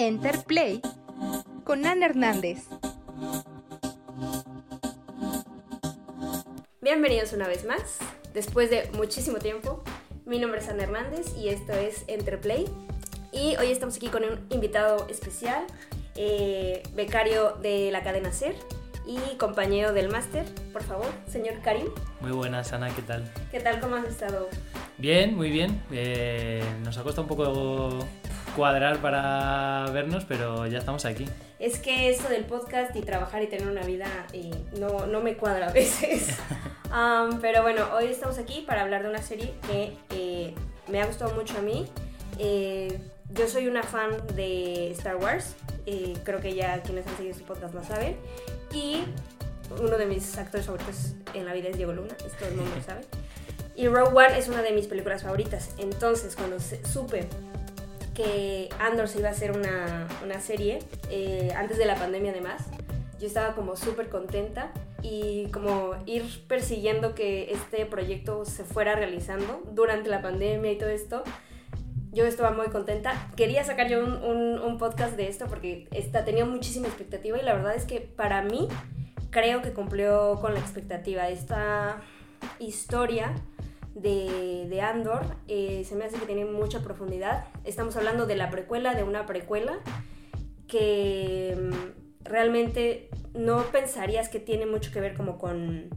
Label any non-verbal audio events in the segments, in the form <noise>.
Enterplay con Ana Hernández. Bienvenidos una vez más, después de muchísimo tiempo. Mi nombre es Ana Hernández y esto es Enterplay. Y hoy estamos aquí con un invitado especial, eh, becario de la cadena SER y compañero del máster. Por favor, señor Karim. Muy buenas, Ana, ¿qué tal? ¿Qué tal? ¿Cómo has estado? Bien, muy bien. Eh, nos ha costado un poco cuadrar para vernos, pero ya estamos aquí. Es que eso del podcast y trabajar y tener una vida eh, no, no, me cuadra a veces. <laughs> um, pero bueno, hoy estamos aquí para hablar de una serie que eh, me ha gustado mucho a mí. Eh, yo soy una fan de Star Wars, eh, creo que ya quienes han seguido este podcast lo saben. Y uno de mis actores favoritos en la vida es Diego Luna, esto todo el mundo lo <laughs> sabe. Y Rogue One es una de mis películas favoritas. Entonces, cuando supe que Andor se iba a hacer una, una serie, eh, antes de la pandemia además, yo estaba como súper contenta y como ir persiguiendo que este proyecto se fuera realizando durante la pandemia y todo esto. Yo estaba muy contenta. Quería sacar yo un, podcast de esto porque esta, tenía muchísima expectativa y la verdad es que para mí creo que cumplió con la expectativa. Esta historia de, de Andor eh, se me hace que tiene mucha profundidad. Estamos hablando de la precuela, de una precuela que mm, realmente no pensarías que tiene mucho que ver como con,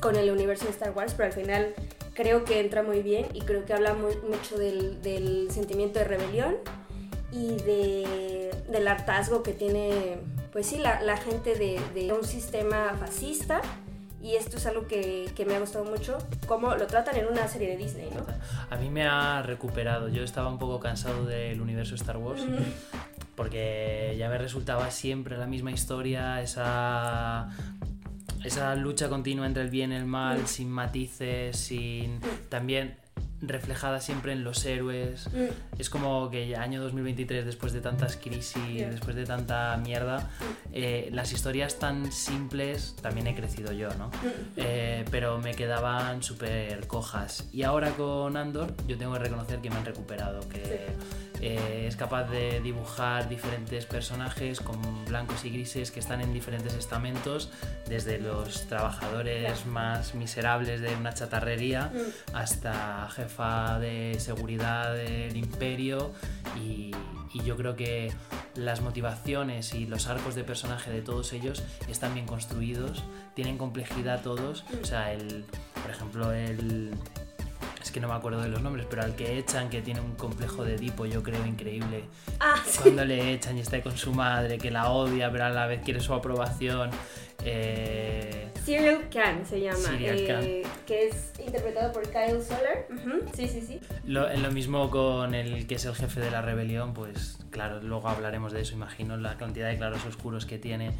con el universo de Star Wars, pero al final creo que entra muy bien y creo que habla muy, mucho del, del, sentimiento de rebelión y de, del hartazgo que tiene, pues sí, la, la gente de, de, un sistema fascista. Y esto es algo que, que, me ha gustado mucho, cómo lo tratan en una serie de Disney, ¿no? A mí me ha recuperado. Yo estaba un poco cansado del universo Star Wars. Mm -hmm. Porque ya me resultaba siempre la misma historia, esa esa lucha continua entre el bien y el mal, mm. sin matices, sin mm. también reflejada siempre en los héroes. Mm. Es como que año 2023, después de tantas crisis, yeah. después de tanta mierda, eh, las historias tan simples, también he crecido yo, ¿no? Eh, pero me quedaban súper cojas. Y ahora con Andor, yo tengo que reconocer que me han recuperado, que... Sí. Eh, es capaz de dibujar diferentes personajes con blancos y grises que están en diferentes estamentos, desde los trabajadores más miserables de una chatarrería hasta jefa de seguridad del imperio. Y, y yo creo que las motivaciones y los arcos de personaje de todos ellos están bien construidos, tienen complejidad todos, o sea, el, por ejemplo, el, es que no me acuerdo de los nombres, pero al que echan, que tiene un complejo de Edipo, yo creo increíble. Ah, Cuando sí. le echan y está con su madre, que la odia, pero a la vez quiere su aprobación. Eh... Cyril Khan se llama, Khan. Eh, que es interpretado por Kyle Soller. Uh -huh. Sí, sí, sí. Lo, lo, mismo con el que es el jefe de la rebelión, pues claro, luego hablaremos de eso, imagino, la cantidad de claros oscuros que tiene.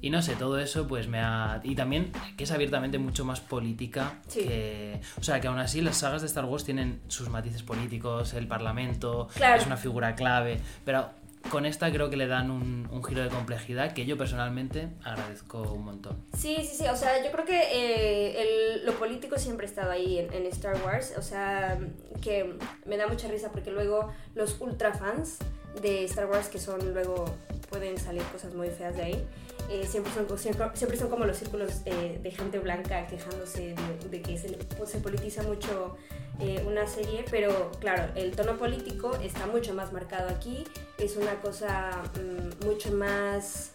Y no sé, todo eso pues me ha... Y también que es abiertamente mucho más política sí. que... O sea, que aún así las sagas de Star Wars tienen sus matices políticos, el parlamento claro. es una figura clave, pero con esta creo que le dan un, un, giro de complejidad que yo personalmente agradezco un montón. Sí, sí, sí, o sea, yo creo que eh, el, lo político siempre ha estado ahí en, en, Star Wars, o sea, que me da mucha risa porque luego los ultra fans de Star Wars, que son luego, pueden salir cosas muy feas de ahí, eh, siempre, son, siempre, siempre, son como los círculos eh, de gente blanca quejándose de, que se, pues, se, politiza mucho eh, una serie, pero claro, el tono político está mucho más marcado aquí, es una cosa mmm, mucho más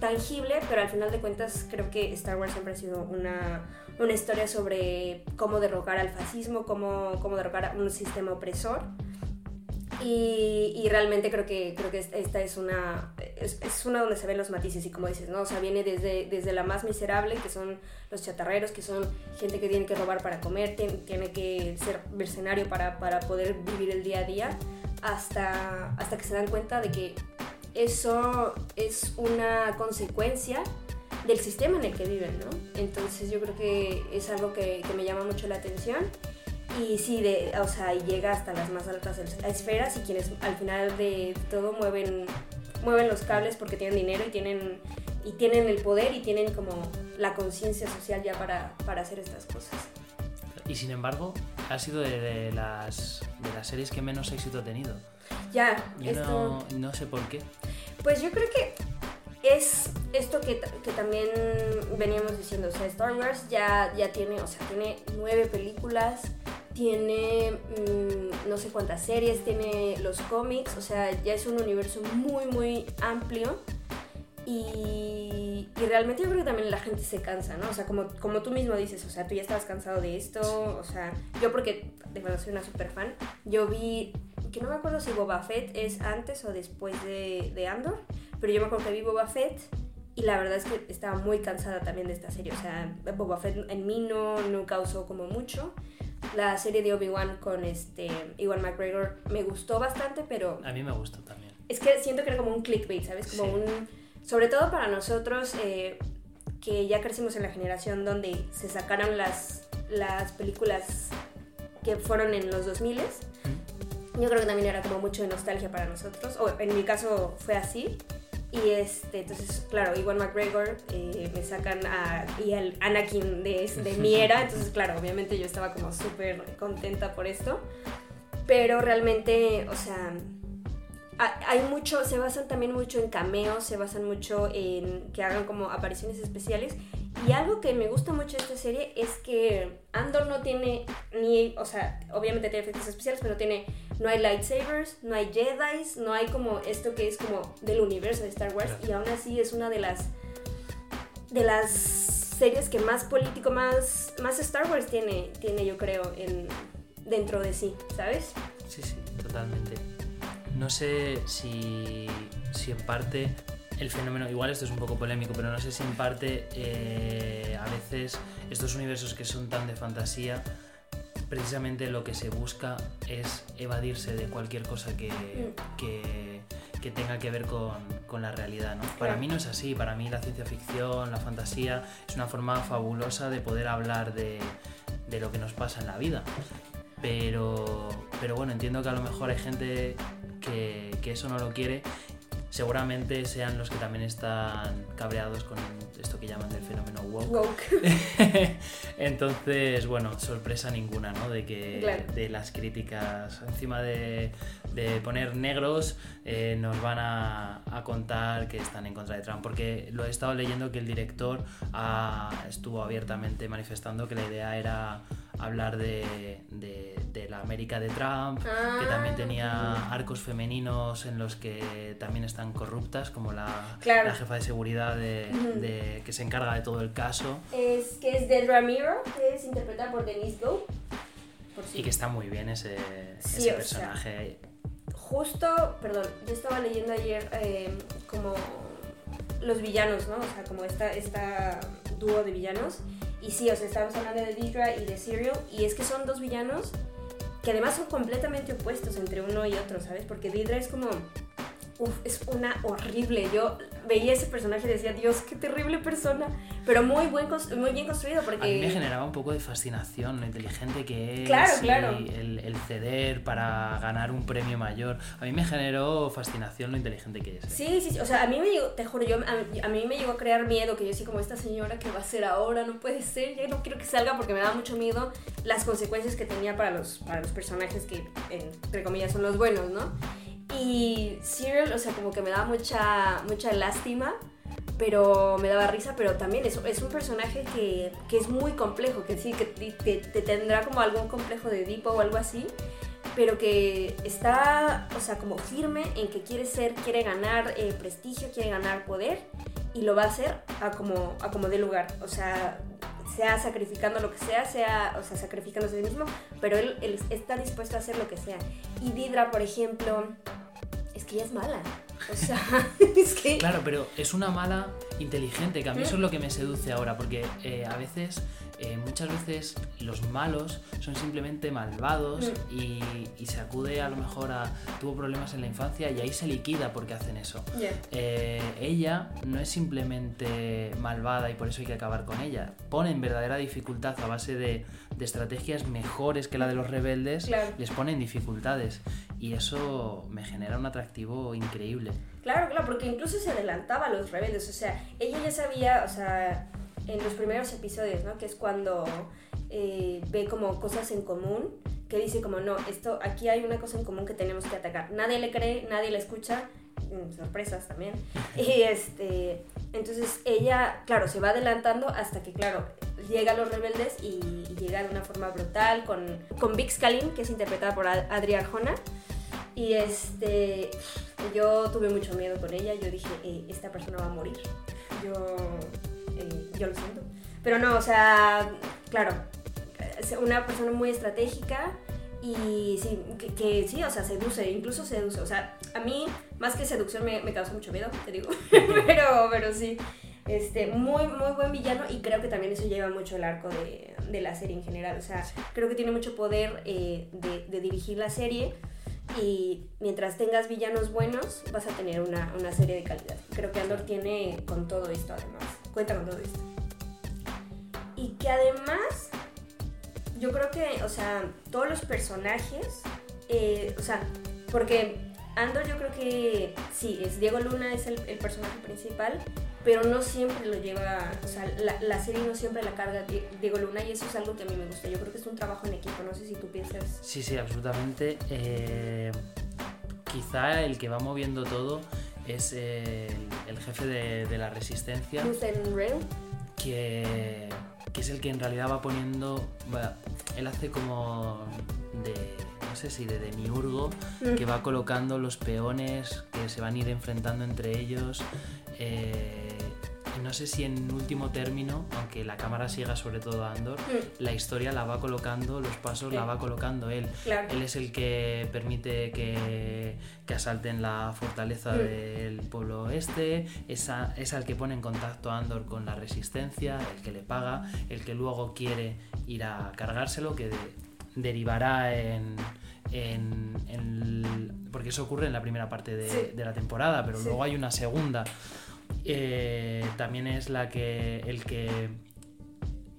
tangible, pero al final de cuentas creo que Star Wars siempre ha sido una, una historia sobre cómo derrocar al fascismo, cómo, cómo derrocar un sistema opresor. Y, y, realmente creo que, creo que esta es una, es, es, una donde se ven los matices y como dices, ¿no? O sea, viene desde, desde la más miserable, que son los chatarreros, que son gente que tiene que robar para comer, tiene, tiene que ser mercenario para, para poder vivir el día a día, hasta, hasta que se dan cuenta de que eso es una consecuencia del sistema en el que viven, ¿no? Entonces yo creo que es algo que, que me llama mucho la atención y sí, de, o sea, llega hasta las más altas esferas y quienes al final de todo mueven, mueven los cables porque tienen dinero y tienen, y tienen el poder y tienen como la conciencia social ya para, para hacer estas cosas. Y sin embargo, ha sido de, de, las, de las series que menos éxito ha tenido. Ya, Yo esto... no, no sé por qué. Pues yo creo que es esto que, que también veníamos diciendo, o sea, Star Wars ya, ya tiene, o sea, tiene nueve películas, tiene mm, no sé cuántas series, tiene los cómics, o sea, ya es un universo muy, muy amplio. Y, y realmente yo creo que también la gente se cansa, ¿no? O sea, como, como tú mismo dices, o sea, tú ya estabas cansado de esto, o sea, yo porque, de verdad, soy una super fan, yo vi, que no me acuerdo si Boba Fett es antes o después de, de Andor, pero yo me acuerdo que vi Boba Fett y la verdad es que estaba muy cansada también de esta serie, o sea, Boba Fett en mí no, no causó como mucho. La serie de Obi-Wan con este Iwan McGregor me gustó bastante, pero A mí me gustó también. es que siento que era como un clickbait, ¿sabes? Como Sí. un... Sobre todo para nosotros eh, que ya crecimos en la generación donde se sacaron las, las películas que fueron en los 2000 yo creo que también era como mucho de nostalgia para nosotros, o en mi caso fue así. Y este, entonces, claro, Iwan McGregor eh, me sacan a, y al Anakin de, de mi era, entonces, claro, obviamente yo estaba como súper contenta por esto. Pero realmente, o sea, ha- hay mucho, se basan también mucho en cameos, se basan mucho en que hagan como apariciones especiales. Y algo que me gusta mucho de esta serie es que Andor no tiene ni, o sea, obviamente tiene efectos especiales, pero tiene, no hay lightsabers, no hay Jedi's, no hay como esto que es como del universo de Star Wars. Y aún así es una de las, de las series que más político, más, más Star Wars tiene, tiene yo creo, en, dentro de sí, ¿sabes? Sí, sí, totalmente. No sé si, si en parte el fenómeno, igual esto es un poco polémico, pero no sé si en parte eh, a veces estos universos que son tan de fantasía, precisamente lo que se busca es evadirse de cualquier cosa que, que, que tenga que ver con, con la realidad. ¿no? Para mí no es así, para mí la ciencia ficción, la fantasía es una forma fabulosa de poder hablar de, de lo que nos pasa en la vida. Pero, pero bueno, entiendo que a lo mejor hay gente que, que eso no lo quiere. Seguramente sean los que también están cabreados con esto que llaman del fenómeno woke. Woke. <laughs> Entonces, bueno, sorpresa ninguna, ¿no? De que Claro. de las críticas encima de, de poner negros eh, nos van a, a contar que están en contra de Trump. Porque lo he estado leyendo que el director ha- estuvo abiertamente manifestando que la idea era hablar de, de- de la América de Trump, que Ah. también tenía arcos femeninos en los que también están corruptas, como la, Claro. la jefa de seguridad de- que se encarga de todo el caso. Es que es de Ramiro, que es interpretada por Denise Go. Y que está muy bien ese, Sí, ese o sea, personaje. Justo, perdón, yo estaba leyendo ayer eh, como los villanos, ¿no? O sea, como esta, esta dúo de villanos. Y sí, o sea, estamos hablando de Deidre y de Serial. Y es que son dos villanos que además son completamente opuestos entre uno y otro, ¿sabes? Porque Deidre es como... Uf, es una horrible. Yo veía ese personaje y decía, Dios, qué terrible persona. Pero muy, buen, muy bien construido porque... A mí me generaba un poco de fascinación lo inteligente que es Claro, claro. El, el ceder para ganar un premio mayor. A mí me generó fascinación lo inteligente que es. ¿eh? Sí, sí, sí, o sea, a mí me llegó, te juro, yo, a, a mí me llegó a crear miedo, que yo así como esta señora, ¿qué va a hacer ahora? No puede ser, ya no quiero que salga porque me da mucho miedo las consecuencias que tenía para los, para los personajes que, entre comillas, son los buenos, ¿no? Y Cyril, o sea, como que me daba mucha, mucha lástima, pero me daba risa, pero también es, es un personaje que, que es muy complejo, que sí, que te tendrá como algún complejo de Edipo o algo así, pero que está, o sea, como firme en que quiere ser, quiere ganar eh, prestigio, quiere ganar poder y lo va a hacer a como, a como dé lugar, o sea, sea sacrificando lo que sea, sea, o sea, sacrificándose a sí mismo, pero él, él está dispuesto a hacer lo que sea. Y Didra, por ejemplo, es que ella es mala, o sea, <laughs> es que... Claro, pero es una mala inteligente, que a mí eso es lo que me seduce ahora, porque eh, a veces, eh, muchas veces los malos son simplemente malvados y, y se acude a lo mejor a tuvo problemas en la infancia y ahí se liquida porque hacen eso. Eh, ella no es simplemente malvada y por eso hay que acabar con ella. Pone en verdadera dificultad a base de, de estrategias mejores que la de los rebeldes, Claro. les pone en dificultades. Y eso me genera un atractivo increíble. Claro, claro, porque incluso se adelantaba a los rebeldes, o sea, ella ya sabía, o sea, en los primeros episodios, ¿no? Que es cuando eh, ve como cosas en común que dice como, no, esto, aquí hay una cosa en común que tenemos que atacar. Nadie le cree, nadie le escucha, mm, sorpresas también. <laughs> Y este, entonces ella, claro, se va adelantando hasta que, claro, llega a los rebeldes y, y llega de una forma brutal con, con Vix Kalin, que es interpretada por Ad- Adri Arjona. Y este, yo tuve mucho miedo con ella, yo dije, "Eh, esta persona va a morir. Yo, eh, yo lo siento. Pero no, o sea, claro, es una persona muy estratégica y sí, que, sí, o sea, seduce, incluso seduce. O sea, a mí, más que seducción, me, causa mucho miedo, te digo. <laughs> pero, pero sí, este, muy, muy buen villano y creo que también eso lleva mucho el arco de, la serie en general. O sea, creo que tiene mucho poder eh, de, de dirigir la serie y mientras tengas villanos buenos vas a tener una, una serie de calidad. Creo que Andor tiene con todo esto además, cuenta con todo esto. Y que además, yo creo que, o sea, todos los personajes, eh, o sea, porque Andor yo creo que sí, es Diego Luna es el, personaje principal, pero no siempre lo lleva, o sea, la, la serie no siempre la carga Di- Diego Luna y eso es algo que a mí me gusta. Yo creo que es un trabajo en equipo, no sé si tú piensas. Sí, sí, absolutamente. Eh, quizá el que va moviendo todo es el, el jefe de, de la resistencia, que, que es el que en realidad va poniendo. va- él hace como de. no sé si de demiurgo, que va colocando los peones que se van a ir enfrentando entre ellos. eh, no sé si en último término, aunque la cámara siga sobre todo a Andor, Mm, la historia la va colocando, los pasos la va colocando él. Claro. Él es el que permite que, que asalten la fortaleza Mm. del pueblo este, es, a- es al que pone en contacto a Andor con la resistencia, el que le paga, el que luego quiere ir a cargárselo, que de- derivará en, en- en el- porque eso ocurre en la primera parte de, Sí. de la temporada, pero Sí. luego hay una segunda. Eh, también es la que el que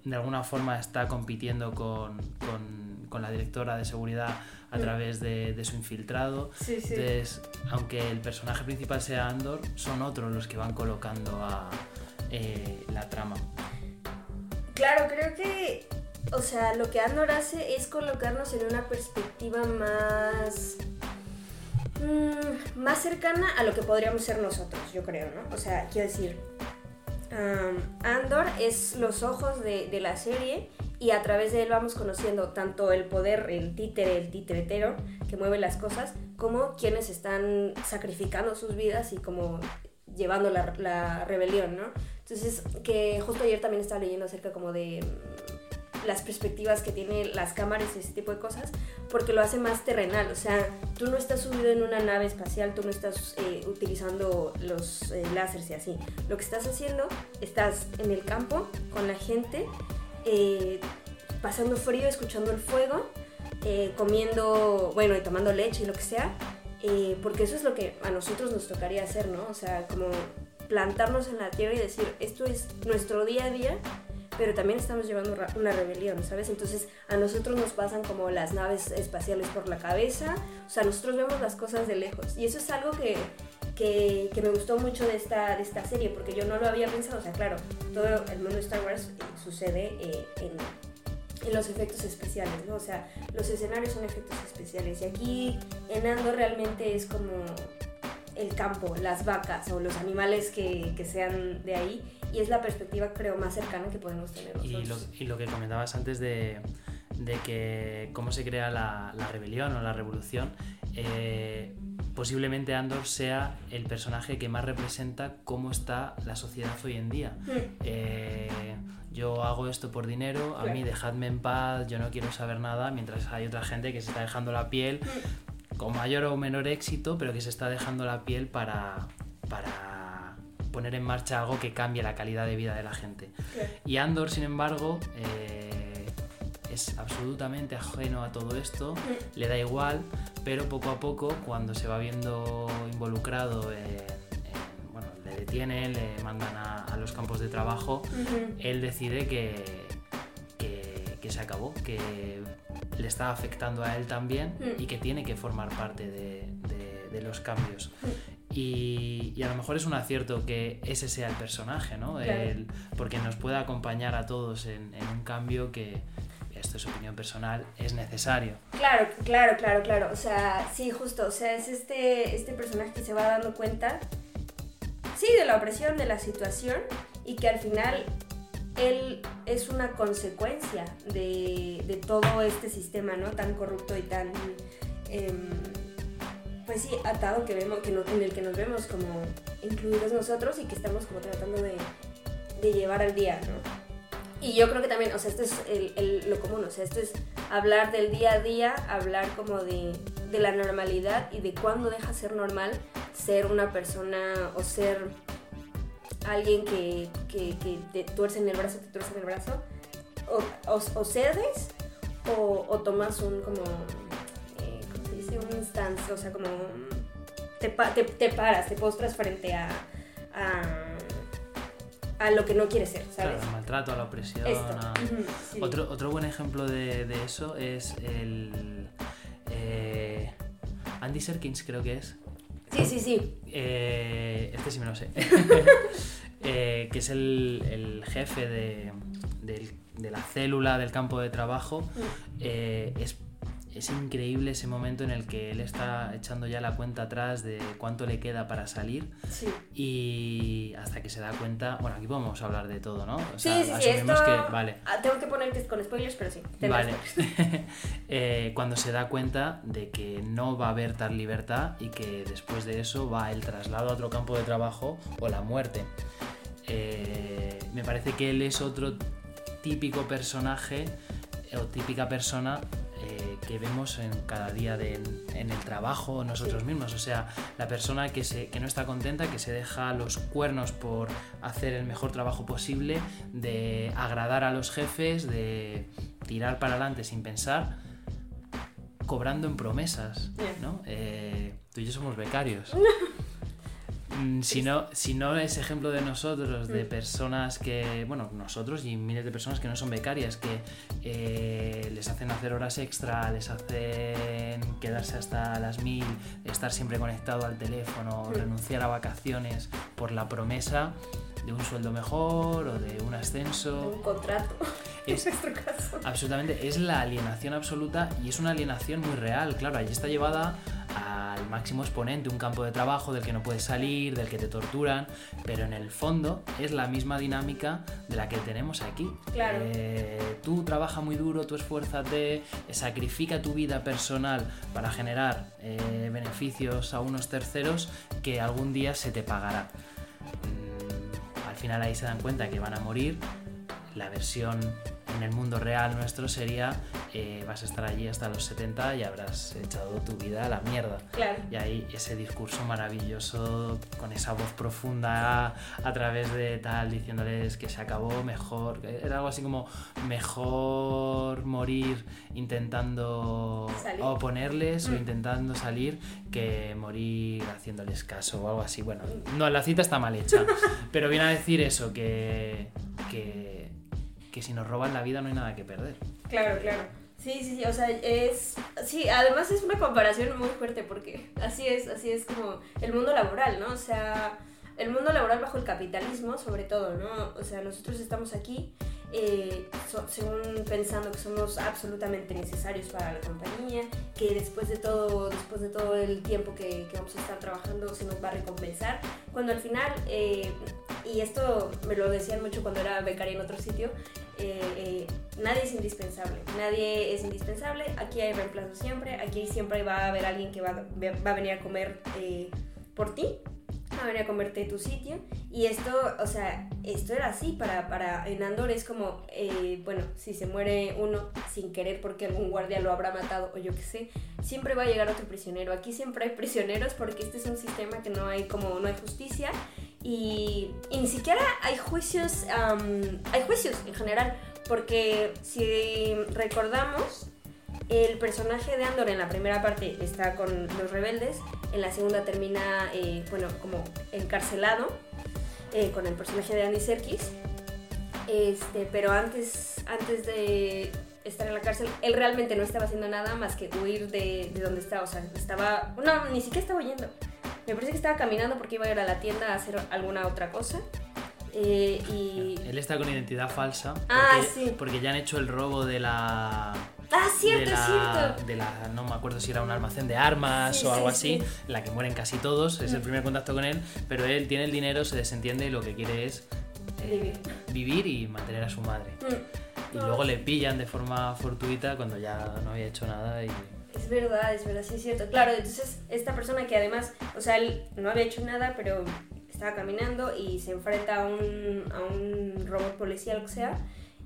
de alguna forma está compitiendo con, con- con la directora de seguridad a Mm. través de, de su infiltrado. Sí, sí. Entonces, aunque el personaje principal sea Andor, son otros los que van colocando a eh, la trama. Claro, creo que, o sea, lo que Andor hace es colocarnos en una perspectiva más, mm, más cercana a lo que podríamos ser nosotros, yo creo, ¿no? O sea, quiero decir, Andor es los ojos de, la serie y a través de él vamos conociendo tanto el poder, el títere, el titretero que mueve las cosas, como quienes están sacrificando sus vidas y como llevando la, la rebelión, ¿no? Entonces, que justo ayer también estaba leyendo acerca como de las perspectivas que tienen las cámaras y ese tipo de cosas, porque lo hace más terrenal, o sea, tú no estás subido en una nave espacial, tú no estás eh, utilizando los eh, láseres y así, lo que estás haciendo, estás en el campo con la gente, eh, pasando frío, escuchando el fuego, eh, comiendo, bueno, y tomando leche y lo que sea, eh, porque eso es lo que a nosotros nos tocaría hacer, ¿no? O sea, como plantarnos en la tierra y decir, esto es nuestro día a día, pero también estamos llevando una rebelión, ¿sabes? Entonces a nosotros nos pasan como las naves espaciales por la cabeza, o sea, nosotros vemos las cosas de lejos. Y eso es algo que, que, que me gustó mucho de esta, de esta serie, porque yo no lo había pensado, o sea, claro, todo el mundo de Star Wars eh, sucede eh, en, en los efectos especiales, ¿no? O sea, los escenarios son efectos especiales y aquí en Andor realmente es como el campo, las vacas o los animales que, que sean de ahí y es la perspectiva creo más cercana que podemos tener Y lo, nosotros. y lo que comentabas antes de, de que cómo se crea la, la rebelión o la revolución, eh, posiblemente Andor sea el personaje que más representa cómo está la sociedad hoy en día. Mm, Eh, yo hago esto por dinero, a Claro. mí dejadme en paz, yo no quiero saber nada, mientras hay otra gente que se está dejando la piel mm, con mayor o menor éxito, pero que se está dejando la piel para, para poner en marcha algo que cambie la calidad de vida de la gente. Y Andor, sin embargo, eh, es absolutamente ajeno a todo esto, Mm, le da igual, pero poco a poco, cuando se va viendo involucrado en, en- bueno, le detienen, le mandan a, a los campos de trabajo, él decide que, que, se acabó, que le está afectando a él también Mm. y que tiene que formar parte de, de- de los cambios. Mm. Y, y a lo mejor es un acierto que ese sea el personaje, ¿no? Claro. El- porque nos puede acompañar a todos en, en un cambio que esto es opinión personal, es necesario. Claro, claro, claro, claro. O sea, sí, justo. O sea, es este, este personaje que se va dando cuenta, sí, de la opresión, de la situación, y que al final él es una consecuencia de, todo este sistema, ¿no? Tan corrupto y tan, sí, atado que vemos, que en el que nos vemos como incluidos nosotros y que estamos como tratando de, llevar al día, ¿no? Y yo creo que también, o sea, esto es lo común, o sea, esto es hablar del día a día, hablar como de, de la normalidad y de cuándo deja ser normal ser una persona o ser alguien que, que, que te tuerce en el brazo, te tuerce en el brazo, o, o, o cedes o, o tomas un como, eh, ¿cómo se dice? Un instance, o sea, como te, pa- te, te paras, te postras frente a, a, a lo que no quieres ser, ¿sabes? Claro, al maltrato, a la opresión. A- sí. Otro, otro buen ejemplo de, de eso es el. eh, Andy Serkins, creo que es. Sí, sí, sí. Eh, este sí me lo sé. <laughs> Eh, que es el, el jefe de, del- de la célula del campo de trabajo. Eh, es, es increíble ese momento en el que él está echando ya la cuenta atrás de cuánto le queda para salir Sí. y hasta que se da cuenta. Bueno, aquí podemos hablar de todo, ¿no? O sea, sí, sí, esto... asumimos que. Vale. Ah, tengo que poner que es con spoilers, pero sí. Vale. <laughs> Eh, cuando se da cuenta de que no va a haber tal libertad y que después de eso va el traslado a otro campo de trabajo o la muerte. Eh, me parece que él es otro típico personaje o típica persona que vemos en cada día de- en el trabajo nosotros Sí. mismos. O sea, la persona que, se, que no está contenta, que se deja los cuernos por hacer el mejor trabajo posible, de agradar a los jefes, de tirar para adelante sin pensar, cobrando en promesas. ¿no? Eh, tú y yo somos becarios. <laughs> Mm, Si no, si no es ejemplo de nosotros, de Mm. personas que, bueno, nosotros y miles de personas que no son becarias, que eh, les hacen hacer horas extra, les hacen quedarse hasta las mil, estar siempre conectado al teléfono, Mm. renunciar a vacaciones por la promesa de un sueldo mejor o de un Un ascenso. contrato. Es, <laughs> En nuestro caso. Absolutamente, es la alienación absoluta y es una alienación muy real, claro, allí está llevada al máximo exponente, un campo de trabajo del que no puedes salir, del que te torturan, pero en el fondo es la misma dinámica de la que tenemos aquí. Claro. Eh, tú trabaja muy duro, tú esfuérzate, sacrifica tu vida personal para generar eh, beneficios a unos terceros que algún día se te pagará. Al final ahí se dan cuenta que van a morir. La versión en el mundo real nuestro sería eh, vas a estar allí hasta los 70 y habrás echado tu vida a la mierda. Claro. Y ahí ese discurso maravilloso con esa voz profunda a través de tal diciéndoles que se acabó mejor. Era algo así como mejor morir intentando Salir. oponerles o Mm. intentando salir que morir haciéndoles caso o algo así. Bueno, no, la cita está mal hecha, <laughs> pero viene a decir eso, que, que, que si nos roban la vida no hay nada que perder. Claro, claro. Sí, sí, sí, o sea, es... Sí, además es una comparación muy fuerte porque así es, así es como el mundo laboral, ¿no? O sea, el mundo laboral bajo el capitalismo, sobre todo, ¿no? O sea, nosotros estamos aquí eh, so- según pensando que somos absolutamente necesarios para la compañía, que después de todo, después de todo el tiempo que, que vamos a estar trabajando se nos va a recompensar, cuando al final, eh, y esto me lo decían mucho cuando era becaria en otro sitio, eh, eh, nadie es indispensable, nadie es indispensable, aquí hay reemplazo siempre, aquí siempre va a haber alguien que va, va a venir a comer eh, por ti, va a comerte tu sitio, y esto, o sea, esto era así, para, para en Andor es como, eh, bueno, si se muere uno sin querer porque algún guardia lo habrá matado o yo qué sé, siempre va a llegar otro prisionero, aquí siempre hay prisioneros porque este es un sistema que no hay como, no hay justicia, y, y ni siquiera hay juicios, am, hay juicios en general, porque si recordamos, el personaje de Andor en la primera parte está con los rebeldes, en la segunda termina, eh, bueno, como encarcelado eh, con el personaje de Andy Serkis, este, pero antes, antes de estar en la cárcel, él realmente no estaba haciendo nada más que huir de, de donde estaba, o sea, estaba, no, ni siquiera estaba huyendo, me parece que estaba caminando porque iba a ir a la tienda a hacer alguna otra cosa. Eh, y... Él está con identidad falsa. Porque, Ah, sí. porque ya han hecho el robo de la. Ah, cierto, de la, cierto. de la- no me acuerdo si era un almacén de armas Sí, o algo sí, así, sí. la que mueren casi todos, es el primer contacto con él, pero él tiene el dinero, se desentiende y lo que quiere es eh, vivir y mantener a su madre. Mm. Y luego le pillan de forma fortuita cuando ya no había hecho nada y... Es verdad, es verdad, sí es cierto. Claro, entonces esta persona que además, o sea, él no había hecho nada, pero estaba caminando y se enfrenta a un, a un robot policial, o sea.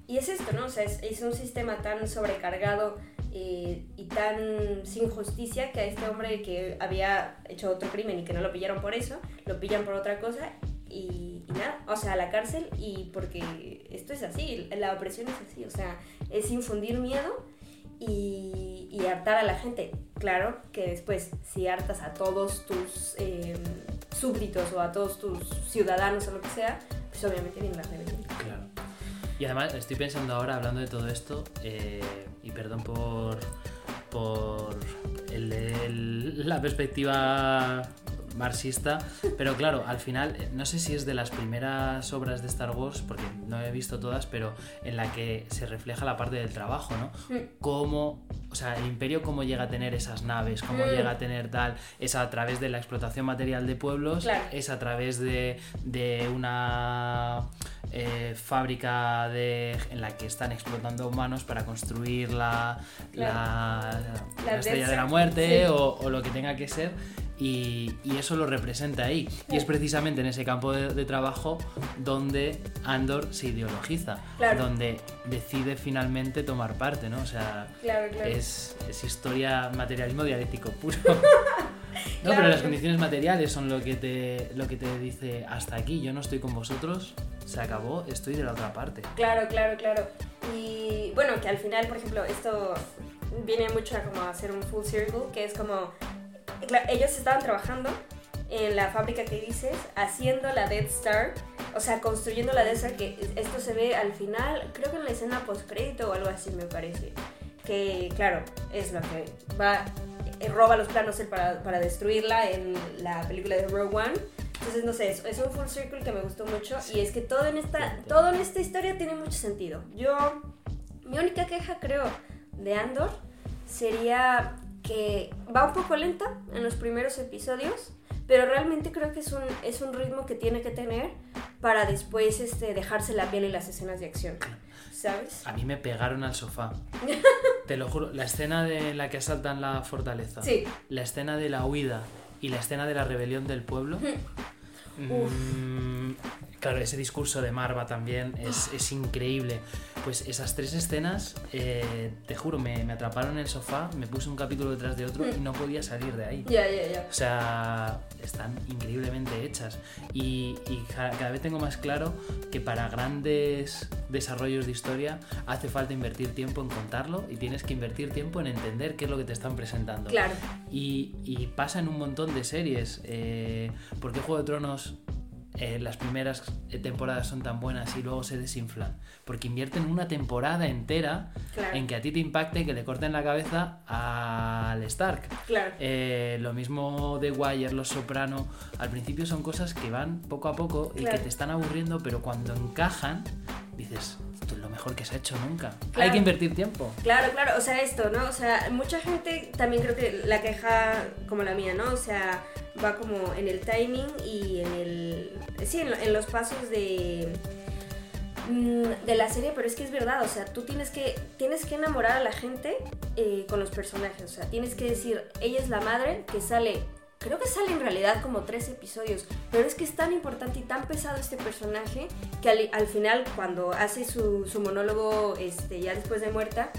Y es esto, ¿no? O sea, es, un sistema tan sobrecargado eh, y tan sin justicia que a este hombre que había hecho otro crimen y que no lo pillaron por eso, lo pillan por otra cosa y, nada, o sea, a la cárcel y porque esto es así, la opresión es así, o sea, es infundir miedo y, y hartar a la gente. Claro que después, si hartas a todos tus eh, súbditos o a todos tus ciudadanos o lo que sea, pues obviamente viene la rebelión. Claro. Y además estoy pensando ahora, hablando de todo esto, eh, y perdón por, por la perspectiva marxista, pero claro, al final, eh, no sé si es de las primeras obras de Star Wars, porque no he visto todas, pero en la que se refleja la parte del trabajo, ¿no? Cómo, o sea, el imperio cómo llega a tener esas naves, cómo Mm. llega a tener tal, es a través de la explotación material de pueblos, Claro. es a través de, de una eh, fábrica de, en la que están explotando humanos para construir la, Claro. la, La la estrella de la muerte sí. o, o lo que tenga que ser. Y, y eso lo representa ahí. Y es precisamente en ese campo de, de trabajo donde Andor se ideologiza, Claro. donde decide finalmente tomar parte, ¿no? O sea, Claro, claro. es, es historia, materialismo dialéctico puro. <laughs> No, pero las condiciones materiales son lo que te lo que te dice hasta aquí, yo no estoy con vosotros, se acabó, estoy de la otra parte. Claro, claro, claro. Y bueno, que al final, por ejemplo, esto viene mucho a como hacer un full circle, que es como, ellos estaban trabajando en la fábrica que dices, haciendo la Death Star, o sea, construyendo la Death Star, que esto se ve al final, creo que en la escena postcrédito o algo así me parece, que claro, es lo que va, eh, roba los planos él para, para destruirla en la película de Rogue One. Entonces, no sé, es, es un full circle que me gustó mucho y es que todo en, esta, todo en esta historia tiene mucho sentido. Yo, mi única queja creo de Andor sería que va un poco lenta en los primeros episodios, pero realmente creo que es un, es un ritmo que tiene que tener para después este, dejarse la piel y las escenas de acción, ¿sabes? A mí me pegaron al sofá. <laughs> Te lo juro, la escena de la que asaltan la fortaleza, Sí. la escena de la huida y la escena de la rebelión del pueblo. mm, claro, ese discurso de Marva también es, es increíble. Pues esas tres escenas, eh, te juro, me, me atraparon en el sofá, me puse un capítulo detrás de otro y no podía salir de ahí. Ya, ya, ya. O sea, están increíblemente hechas. Y, y ca- cada vez tengo más claro que para grandes desarrollos de historia hace falta invertir tiempo en contarlo y tienes que invertir tiempo en entender qué es lo que te están presentando. Claro. Y, y pasa en un montón de series. Eh, ¿Por qué Juego de Tronos eh, las primeras eh, temporadas son tan buenas y luego se desinflan? Porque invierten una temporada entera Claro. en que a ti te impacte que le corten la cabeza al Stark. Claro. Eh, lo mismo de Wire, Los Soprano, al principio son cosas que van poco a poco y Claro. que te están aburriendo, pero cuando encajan, dices, esto es lo mejor que se ha hecho nunca. Hay que invertir tiempo. Claro, claro, o sea, esto, ¿no? O sea, mucha gente también creo que la queja como la mía, ¿no? O sea, va como en el timing y en el... Sí, en, en los pasos de... mm, de la serie, pero es que es verdad, o sea, tú tienes que, tienes que enamorar a la gente eh, con los personajes, o sea, tienes que decir, ella es la madre que sale, creo que sale en realidad como tres episodios, pero es que es tan importante y tan pesado este personaje que al, al final cuando hace su, su monólogo este, ya después de muerta,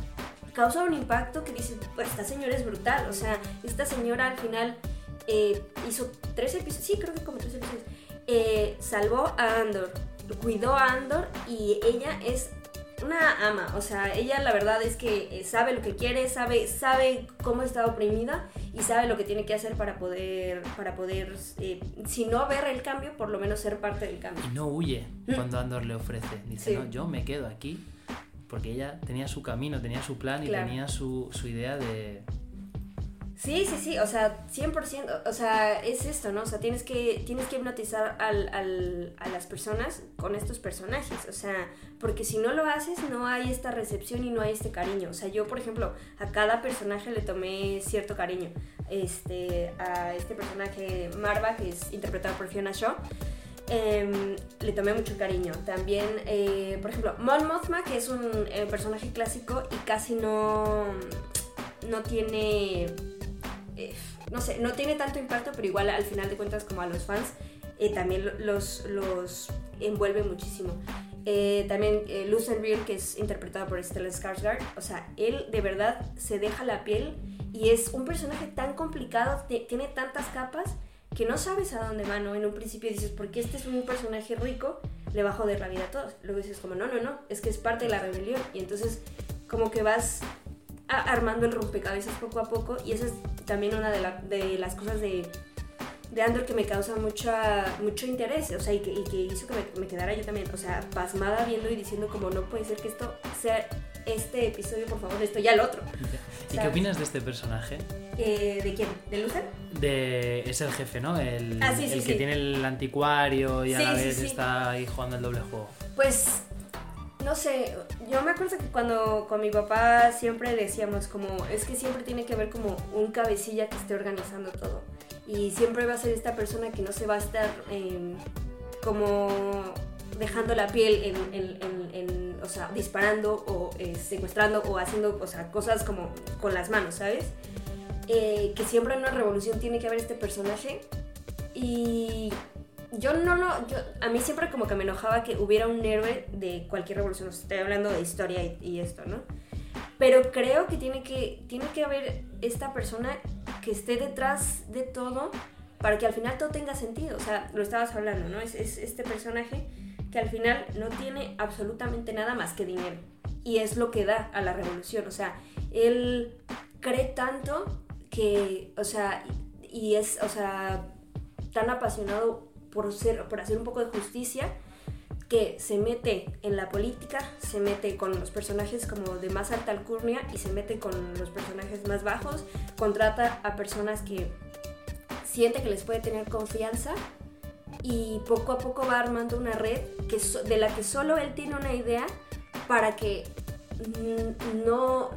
causa un impacto que dices, pues esta señora es brutal, o sea, esta señora al final eh, hizo tres episodios, sí, creo que como tres episodios, eh, salvó a Andor, cuidó a Andor y ella es una ama, o sea, ella la verdad es que eh, sabe lo que quiere, sabe, sabe cómo está oprimida y sabe lo que tiene que hacer para poder, para poder, eh, si no ver el cambio, por lo menos ser parte del cambio. Y no huye cuando Andor le ofrece. Dice, Sí. no, yo me quedo aquí. Porque ella tenía su camino, tenía su plan y tenía su, su idea de, Sí, sí, sí, o sea, 100%, o sea, es esto, ¿no? O sea, tienes que, tienes que hipnotizar al, al, a las personas con estos personajes, o sea, porque si no lo haces no hay esta recepción y no hay este cariño. O sea, yo, por ejemplo, a cada personaje le tomé cierto cariño. Este, a este personaje Marva, que es interpretado por Fiona Shaw, em, le tomé mucho cariño. También, eh, por ejemplo, Mon Mothma, que es un eh, personaje clásico y casi no, no tiene eh, no sé, no tiene tanto impacto, pero igual al final de cuentas como a los fans eh, también los, los envuelve muchísimo. Eh, también eh, Real, que es interpretado por Stella Skarsgård, o sea, él de verdad se deja la piel y es un personaje tan complicado, tiene tantas capas que no sabes a dónde va, ¿no? En un principio dices, porque este es un personaje rico, le va a joder la vida a todos. Luego dices como, no, no, no, es que es parte de la rebelión. Y entonces como que vas armando el rompecabezas poco a poco y esa es también una de, de las cosas de, de Andor que me causa mucha, mucho interés, o sea, y que, y que hizo que me, me, quedara yo también, o sea, pasmada viendo y diciendo como no puede ser que esto sea este episodio, por favor, esto ya el otro. ¿Y qué opinas de este personaje? Eh, ¿De quién? ¿De Luther? De, es el jefe, ¿no? El, ah, el que tiene el anticuario y a la vez está ahí jugando el doble juego. Pues no sé, yo me acuerdo que cuando con mi papá siempre decíamos como, es que siempre tiene que haber como un cabecilla que esté organizando todo. Y siempre va a ser esta persona que no se va a estar em, como dejando la piel en, o sea, disparando o eh, secuestrando o haciendo o sea, cosas como con las manos, ¿sabes? Eh, que siempre en una revolución tiene que haber este personaje. Y yo no lo. a mí siempre como que me enojaba que hubiera un héroe de cualquier revolución. estoy hablando de historia y, esto, ¿no? Pero creo que tiene, que tiene que haber esta persona que esté detrás de todo para que al final todo tenga sentido. O sea, lo estabas hablando, ¿no? Es, es este personaje que al final no tiene absolutamente nada más que dinero. Y es lo que da a la revolución. O sea, él cree tanto que, o sea, y es, o sea, tan apasionado por, ser, por hacer un poco de justicia, que se mete en la política, se mete con los personajes como de más alta alcurnia y se mete con los personajes más bajos, contrata a personas que siente que les puede tener confianza y poco a poco va armando una red que de la que solo él tiene una idea para que no,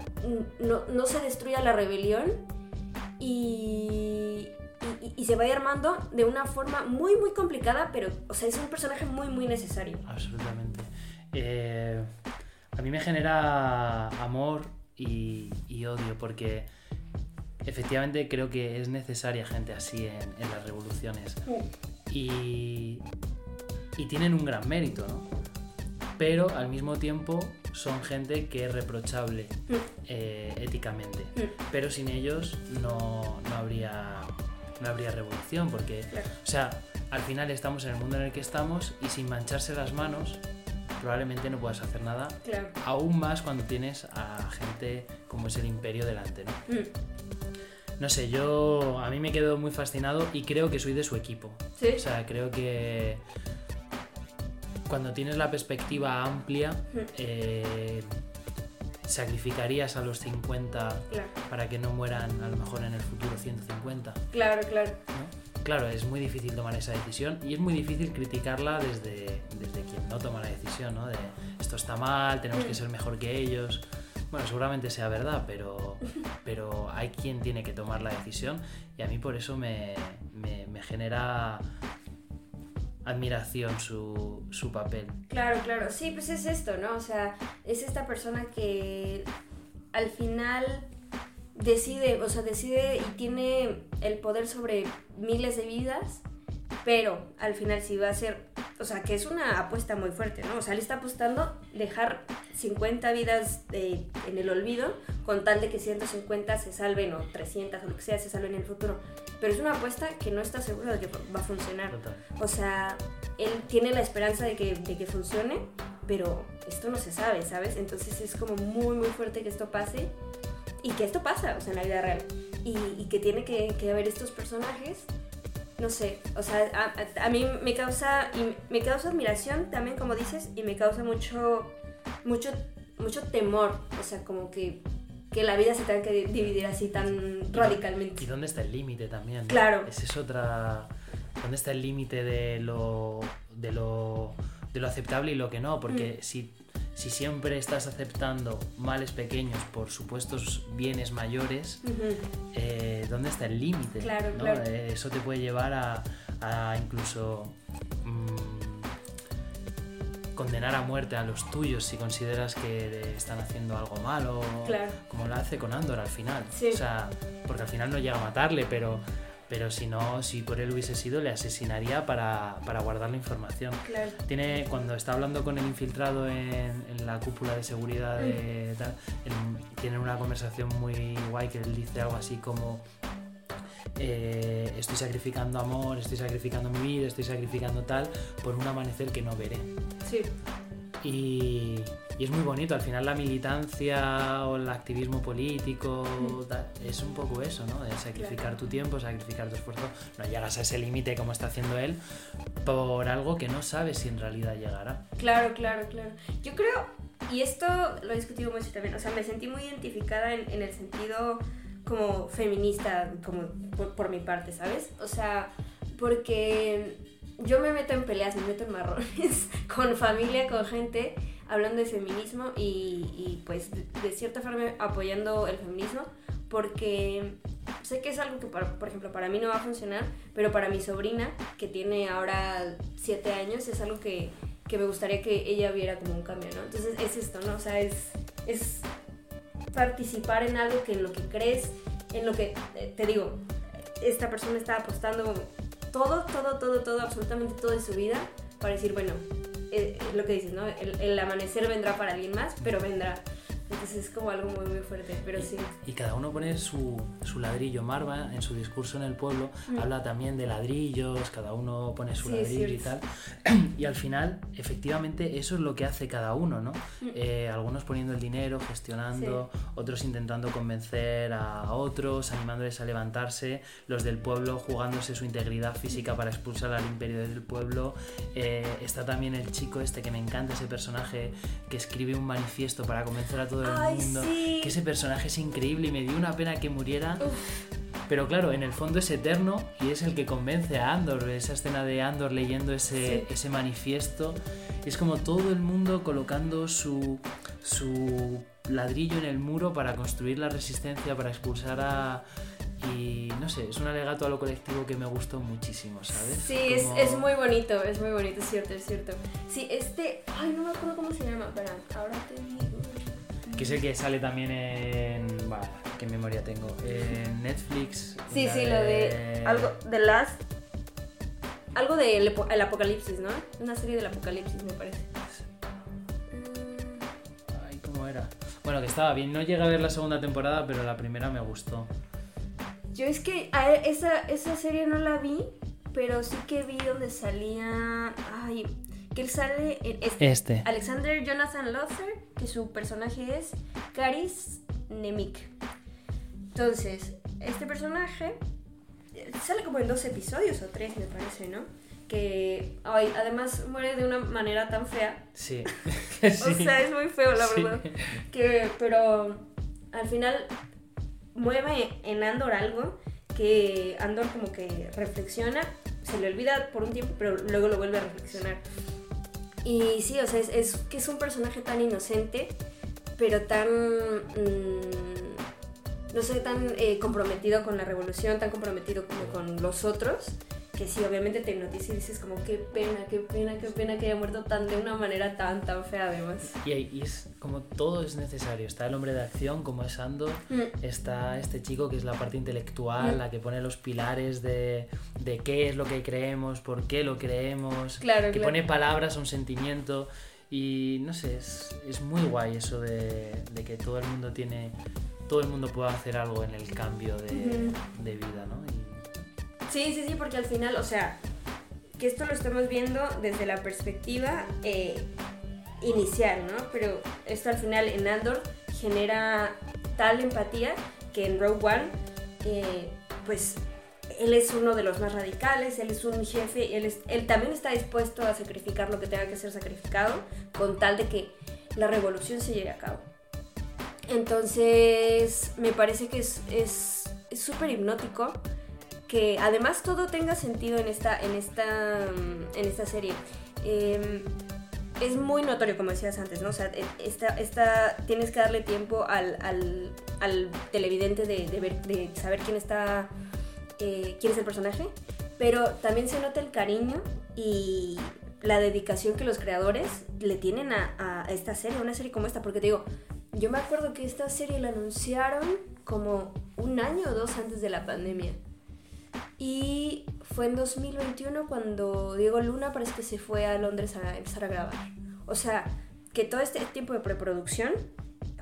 no, no se destruya la rebelión y, y, se va armando de una forma muy, muy complicada, pero, o sea, es un personaje muy, muy necesario. Absolutamente. Eh, a mí me genera amor y, odio, porque efectivamente creo que es necesaria gente así en, las revoluciones. Y, y tienen un gran mérito, ¿no? Pero al mismo tiempo son gente que es reprochable mm. eh, éticamente. Mm. Pero sin ellos no, no habría no habría revolución, porque, o sea, al final estamos en el mundo en el que estamos y sin mancharse las manos probablemente no puedas hacer nada. Aún más cuando tienes a gente como es el imperio delante, ¿no? Mm. No sé, yo a mí me quedo muy fascinado y creo que soy de su equipo. ¿Sí? O sea, creo que cuando tienes la perspectiva amplia, mm. eh, sacrificarías a los 50 para que no mueran a lo mejor en el futuro 150. Claro, claro. Claro, es muy difícil tomar esa decisión y es muy difícil criticarla desde, desde quien no toma la decisión, ¿no? De esto está mal, tenemos que mm. ser mejor que ellos. Bueno, seguramente sea verdad, pero, <laughs> pero hay quien tiene que tomar la decisión y a mí por eso me, me, me genera admiración su, su, papel. Claro, claro, sí, pues es esto, ¿no? O sea, es esta persona que al final decide, o sea, decide y tiene el poder sobre miles de vidas, pero al final sí va a ser, o sea, que es una apuesta muy fuerte, ¿no? O sea, le está apostando dejar 50 vidas de, en el olvido con tal de que 150 se salven o 300 o lo que sea se salven en el futuro pero es una apuesta que no está seguro de que va a funcionar. O sea, él tiene la esperanza de que, de que funcione, pero esto no se sabe, ¿sabes? Entonces es como muy, muy fuerte que esto pase y que esto pasa, o sea, en la vida real. Y, y que tiene que, que, haber estos personajes, no sé, o sea, a, a, mí me causa, y me causa admiración también, como dices, y me causa mucho, mucho, mucho temor, o sea, como que que la vida se tenga que di- dividir así tan radicalmente. ¿Y dónde está el límite también? no? Claro. Esa es otra... ¿Dónde está el límite de lo, de, lo, de lo aceptable y lo que no? Porque Mm. si, si siempre estás aceptando males pequeños por supuestos bienes mayores, eh, ¿dónde está el límite? Claro, ¿no? claro. Eh, eso te puede llevar a, a incluso mm, condenar a muerte a los tuyos si consideras que están haciendo algo malo, Claro. como lo hace con Andor al final. Sí. O sea, porque al final no llega a matarle, pero, pero si no, si por él hubiese sido, le asesinaría para, para guardar la información. Claro. Tiene, cuando está hablando con el infiltrado en, en la cúpula de seguridad de tal, él- tienen una conversación muy guay que él dice algo así como eh, estoy sacrificando amor, estoy sacrificando mi vida, estoy sacrificando tal por un amanecer que no veré. Sí. Y, y es muy bonito, al final la militancia o el activismo político Mm. es un poco eso, ¿no? De sacrificar tu tiempo, sacrificar tu esfuerzo. No llegas a ese límite como está haciendo él por algo que no sabes si en realidad llegará. Claro, claro, claro. Yo creo, y esto lo he discutido mucho también, o sea, me sentí muy identificada en, en el sentido como feminista, como por, por mi parte, ¿sabes? O sea, porque yo me meto en peleas, me meto en marrones <laughs> con familia, con gente, hablando de feminismo y, y, pues de, cierta forma apoyando el feminismo, porque sé que es algo que, para- por ejemplo, para mí no va a funcionar, pero para mi sobrina, que tiene ahora 7 años, es algo que, que me gustaría que ella viera como un cambio, ¿no? Entonces es esto, ¿no? O sea, es, es participar en algo que en lo que crees, en lo que, eh, te digo, esta persona está apostando todo, todo, todo, todo, absolutamente todo de su vida para decir, bueno, eh, lo que dices, ¿no? El, el amanecer vendrá para alguien más, pero vendrá. Entonces es como algo muy, muy fuerte, pero sí. Y cada uno pone su, su ladrillo. Marva, en su discurso en el pueblo, Mm. habla también de ladrillos, cada uno pone su Sí, ladrillo y tal. <clears throat> Y al final, efectivamente, eso es lo que hace cada uno, ¿no? Mm. Eh, algunos poniendo el dinero, gestionando, otros intentando convencer a otros, animándoles a levantarse, los del pueblo jugándose su integridad física para expulsar al imperio del pueblo. Eh, está también el chico este que me encanta, ese personaje que escribe un manifiesto para convencer a todo el Ay, mundo. sí. Que ese personaje es increíble y me dio una pena que muriera. Uf, Pero claro, en el fondo es eterno y es el que convence a Andor. Esa escena de Andor leyendo ese, Sí. ese manifiesto. Es como todo el mundo colocando su, su ladrillo en el muro para construir la resistencia, para expulsar a... Y no sé, es un alegato a lo colectivo que me gustó muchísimo, ¿sabes? Sí, es, Como- es muy bonito, es muy bonito, es cierto, es cierto. Sí, este, ay, no me acuerdo cómo se llama, espera, ahora te digo. Que es el que sale también en... ¿Qué memoria tengo? En Netflix. Sí, sí, lo de algo, The Last, algo del el apocalipsis, ¿no? Una serie del apocalipsis, me parece. Mm, Ay, ¿cómo era? Bueno, que estaba bien. No llegué a ver la segunda temporada, pero la primera me gustó. Yo es que a esa, esa serie no la vi, pero sí que vi donde salía, ay, que él sale en este, Este. Alexander Jonathan Lothar, que su personaje es Caris Nemik. Entonces, este personaje eh, sale como en dos episodios o tres, me parece, ¿no? Que ay, además muere de una manera tan fea. <laughs> <laughs> Sí. O sea, es muy feo, la Sí. verdad. Que, pero al final mueve en Andor algo que Andor como que reflexiona, se le olvida por un tiempo, pero luego lo vuelve a reflexionar. Y sí, o sea, es, que es un personaje tan inocente, pero tan... mm, no sé, tan eh, comprometido con la revolución, tan comprometido con los otros, que sí, obviamente te hipnotiza y dices como qué pena, qué pena, qué pena que haya muerto tan de una manera tan, tan fea además. Y, y es como todo es necesario. Está el hombre de acción, como es Andor. Mm. Está este chico que es la parte intelectual, Mm. la que pone los pilares de, de qué es lo que creemos, por qué lo creemos, Claro, que claro. pone palabras a un sentimiento. Y no sé, es, es muy guay eso de, de que todo el mundo tiene. Todo el mundo pueda hacer algo en el cambio de, Ujú. de vida, ¿no? Y- Sí, sí, sí, porque al final, o sea, que esto lo estamos viendo desde la perspectiva eh, inicial, ¿no? Pero esto al final en Andor genera tal empatía que en Rogue One, eh, pues él es uno de los más radicales, él es un jefe, él, es- él también está dispuesto a sacrificar lo que tenga que ser sacrificado con tal de que la revolución se lleve a cabo. Entonces, me parece que es es es súper hipnótico que además todo tenga sentido en esta en esta mm, en esta serie. Em, es muy notorio, como decías antes, ¿no? O sea, e- esta, esta, tienes que darle tiempo al, al, televidente de, de saber quién está, eh, quién es el personaje, pero también se nota el cariño y la dedicación que los creadores le tienen a, a esta serie, a una serie como esta, porque te digo, yo me acuerdo que esta serie la anunciaron como un año o dos antes de la pandemia. Y fue en 2021 cuando Diego Luna parece que se fue a Londres a empezar a grabar. O sea, que todo este tiempo de preproducción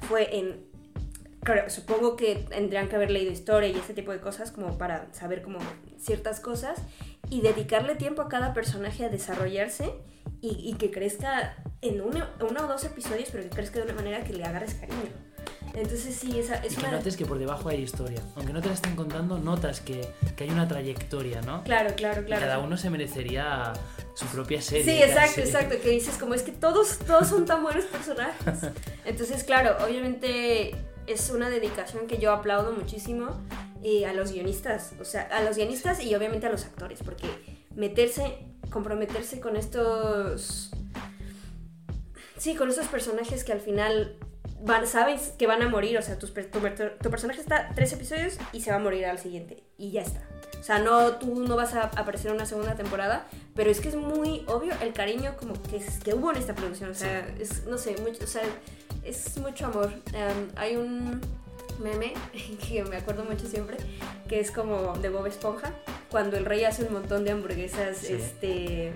fue en... Claro, supongo que tendrían que haber leído historia y ese tipo de cosas como para saber como ciertas cosas y dedicarle tiempo a cada personaje a desarrollarse y, y que crezca en uno, uno o dos episodios, pero que crezca de una manera que le agarres cariño. Entonces sí, esa es Y que una... notes que por debajo hay historia. Aunque no te la estén contando, notas que, que hay una trayectoria, ¿no? Claro, claro, Y claro. cada uno se merecería su propia serie. Sí, exacto, casi. exacto, que dices como es que todos, todos son tan buenos personajes. <laughs> Entonces, claro, obviamente es una dedicación que yo aplaudo muchísimo eh, a los guionistas, o sea, a los guionistas y obviamente a los actores, porque meterse, comprometerse con estos... Sí, con estos personajes que al final van, sabes que van a morir, o sea, tus tu, tu personaje está tres episodios y se va a morir al siguiente, y ya está. O sea, no, tú no vas a aparecer en una segunda temporada, pero es que es muy obvio el cariño como que, es- que hubo en esta producción. O sea, es, no sé, mucho, o sea, es mucho amor. Um, hay un meme <laughs> que me acuerdo mucho siempre, que es como de Bob Esponja, cuando el rey hace un montón de hamburguesas, Sí. este...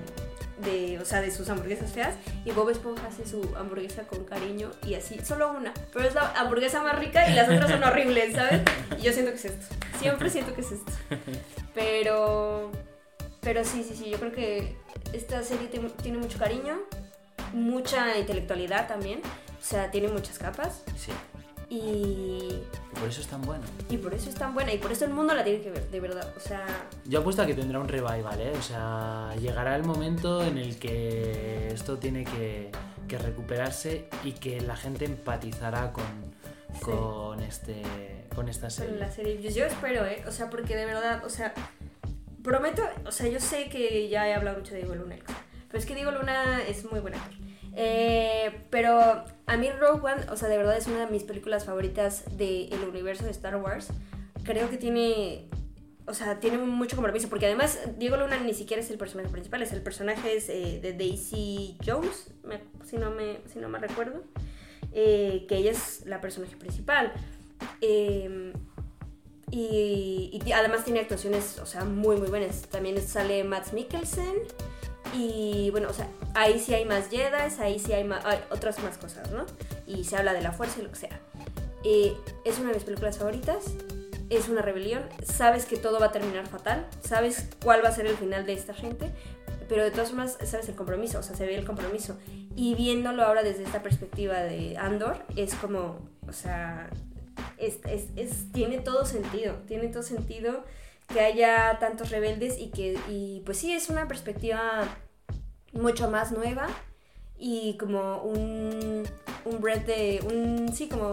De, o sea, de sus hamburguesas feas y Bob Esponja hace su hamburguesa con cariño y así, solo una, pero es la hamburguesa más rica y las otras son horribles, ¿sabes? Y yo siento que es esto, siempre siento que es esto. Pero. Pero sí, sí, sí. Yo creo que esta serie tiene mucho cariño, mucha intelectualidad también. O sea, tiene muchas capas. Sí. Y. Y por eso es tan bueno. Y por eso es tan buena. Y por eso el mundo la tiene que ver, de verdad. O sea. Yo apuesto a que tendrá un revival, ¿eh? O sea, llegará el momento en el que esto tiene que, que recuperarse y que la gente empatizará con, Sí. con, este, con esta con serie. la serie. Yo, yo espero, ¿eh? O sea, porque de verdad, o sea. Prometo, o sea, yo sé que ya he hablado mucho de Diego Luna, pero es que Diego Luna es muy buen actor. Eh, pero a mí Rogue One, o sea, de verdad es una de mis películas favoritas del universo de Star Wars. Creo que tiene, o sea, tiene mucho compromiso, porque además Diego Luna ni siquiera es el personaje principal, es el personaje es, eh, de Daisy Jones, me- si, no me, si no me recuerdo, eh, que ella es la personaje principal. Eh, y, y además tiene actuaciones, o sea, muy, muy buenas. También sale Matt Mikkelsen. Y bueno, o sea, ahí sí hay más Jedi, ahí sí hay, ma- hay otras más cosas, ¿no? Y se habla de la fuerza y lo que sea. Eh, es una de mis películas favoritas. Es una rebelión. Sabes que todo va a terminar fatal. Sabes cuál va a ser el final de esta gente. Pero de todas formas, sabes el compromiso. O sea, se ve el compromiso. Y viéndolo ahora desde esta perspectiva de Andor, es como, o sea, es- es- tiene todo sentido, tiene todo sentido que haya tantos rebeldes y que, y pues sí, es una perspectiva mucho más nueva y como un, un breath de, un, sí, como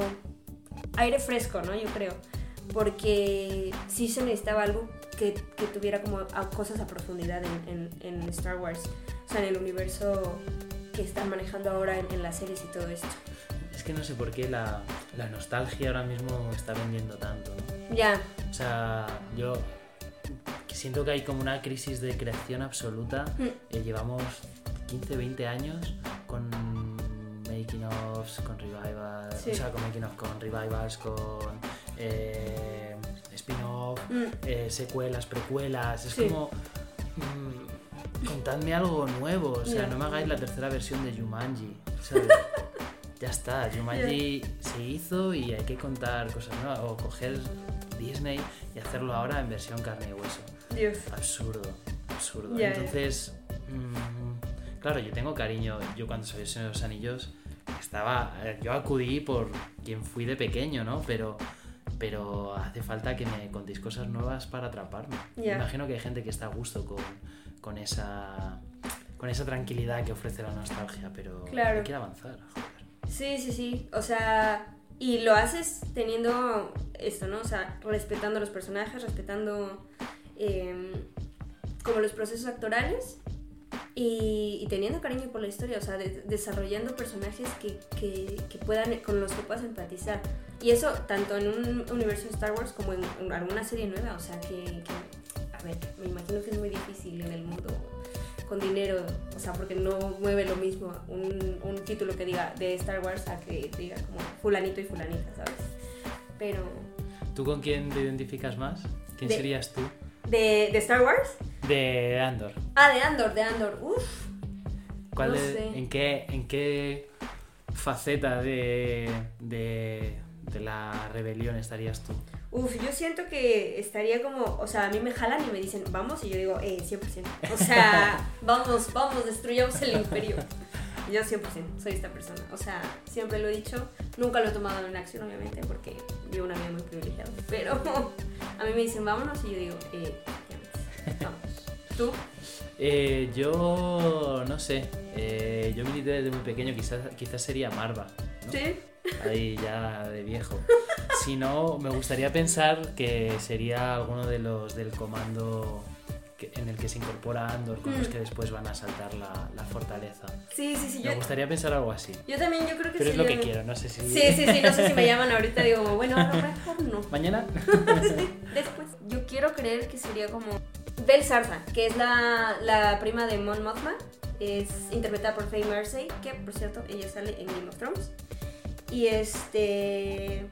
aire fresco, ¿no? Yo creo, porque sí se necesitaba algo que, que tuviera como a- cosas a profundidad en, en- en Star Wars, o sea, en el universo que están manejando ahora en, en las series y todo esto. Es que no sé por qué la, la nostalgia ahora mismo está vendiendo tanto, ¿no? Ya, O sea, yo siento que hay como una crisis de creación absoluta. Mm. Eh, llevamos 15, 20 años con making offs, con revivals, Sí. o sea, con making of, con revivals, con eh, spin-off, Mm. eh, secuelas, precuelas. Es Sí. como. mm, contadme algo nuevo. O sea, no me hagáis la tercera versión de Jumanji. <laughs> ¿sabes? Ya está, Jumanji se hizo y hay que contar cosas nuevas. O coger Disney y hacerlo ahora en versión carne y hueso. Dios. Absurdo, absurdo. Ya. Entonces, mm, claro, yo tengo cariño. Yo cuando Señor de los Anillos estaba. eh, Yo acudí por quien fui de pequeño, ¿no? Pero. Pero hace falta que me contéis cosas nuevas para atraparme. Ya. Imagino que hay gente que está a gusto con, con esa. con esa tranquilidad que ofrece la nostalgia, pero Claro. hay que avanzar, joder. Sí, sí, sí. O sea, Y lo haces teniendo esto, ¿no? O sea, respetando los personajes, respetando em, como los procesos actorales y, teniendo cariño por la historia, o sea, de- desarrollando personajes que, que, puedan, con los que puedas empatizar. Y eso tanto en un universo de Star Wars como en, en alguna serie nueva, o sea, que, que, a ver, me imagino que es muy difícil en el mundo con dinero, o sea, porque no mueve lo mismo un, un título que diga de Star Wars a que diga como fulanito y fulanita, ¿sabes? Pero... ¿Tú con quién te identificas más? ¿Quién De- serías tú? ¿De, de Star Wars? De Andor. Ah, de Andor, de Andor, uff. ¿Cuál No es- sé. en, qué, ¿En qué faceta de, de, de la rebelión estarías tú? Uf, yo siento que estaría como, o sea, a mí me jalan y me dicen, vamos, y yo digo, eh, 100%. O sea, <laughs> vamos, vamos, destruyamos el imperio. Yo 100% soy esta persona. O sea, siempre lo he dicho, nunca lo he tomado en acción, obviamente, porque vivo una vida muy privilegiada. Pero <laughs> a mí me dicen, vámonos, y yo digo, eh, vamos. ¿Tú? Eh, yo no sé. Eh, yo milité desde muy pequeño, quizás, quizás sería Marva. ¿no? ¿Sí? Ahí ya de viejo. <laughs> Si no, me gustaría pensar que sería alguno de los del comando que- en el que se incorpora Andor, con los Mm. que después van a saltar la, la fortaleza. Sí, sí, sí. Yo, Me gustaría pensar algo así. yo también, yo creo que Pero es lo que sería- quiero, no sé si... Sí, sí, sí, no sé si me llaman ahorita, digo, bueno, a lo mejor no. <laughs> ¿Mañana? <laughs> Después, yo quiero creer que sería como Bel Sarza, que es la, la prima de Mon Mothma. Es interpretada por Faye Mersey, que por cierto, ella sale en Game of Thrones. Y este.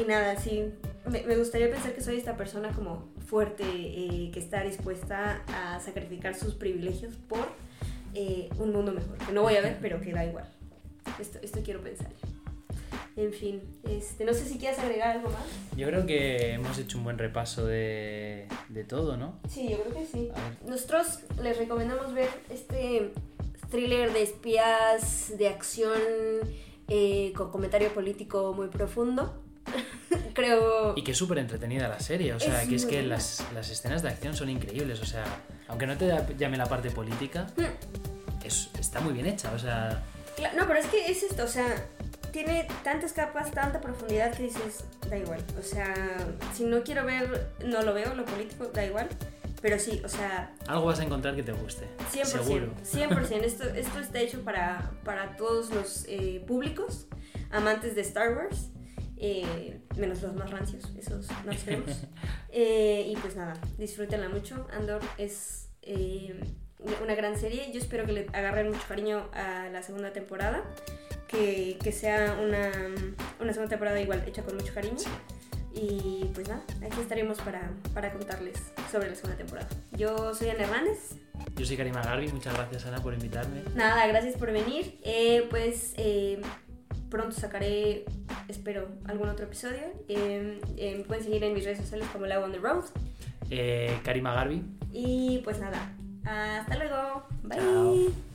Y nada, sí. Me, me gustaría pensar que soy esta persona como fuerte, eh, que está dispuesta a sacrificar sus privilegios por eh, un mundo mejor. Que no voy a ver, pero que da igual. Esto, esto quiero pensar. En fin, este, no sé si quieres agregar algo más. Yo creo que hemos hecho un buen repaso de, de todo, ¿no? Sí, yo creo que sí. Nosotros les recomendamos ver este thriller de espías, de acción, eh, con comentario político muy profundo. Creo... Y que es súper entretenida la serie, o sea, Es que es que las, las escenas de acción son increíbles, o sea, aunque no te llame la parte política, Mm, es- está muy bien hecha, o sea, No, pero es que es esto, o sea, tiene tantas capas, tanta profundidad que dices, da igual. O sea, si no quiero ver, no lo veo, lo político, da igual. Pero sí, o sea, algo vas a encontrar que te guste, 100%. seguro. 100%. <laughs> Esto, esto está hecho para, para todos los eh, públicos, amantes de Star Wars, eh, menos los más rancios, esos no los <laughs> queremos. Eh, y pues nada, disfrútenla mucho. Andor es eh, una gran serie. Yo espero que le agarren mucho cariño a la segunda temporada. Que, que sea una, una segunda temporada igual hecha con mucho cariño. Sí. Y pues nada, aquí estaremos para, para contarles sobre la segunda temporada. Yo soy Ana Hernández. Yo soy Karima Garbi, muchas gracias Ana por invitarme. Nada, gracias por venir. Eh, pues eh, pronto sacaré, espero, algún otro episodio. Eh, eh, me pueden seguir en mis redes sociales como Lago on the Road. Eh, Karima Garbi, Y pues nada, hasta luego. Bye. Chao.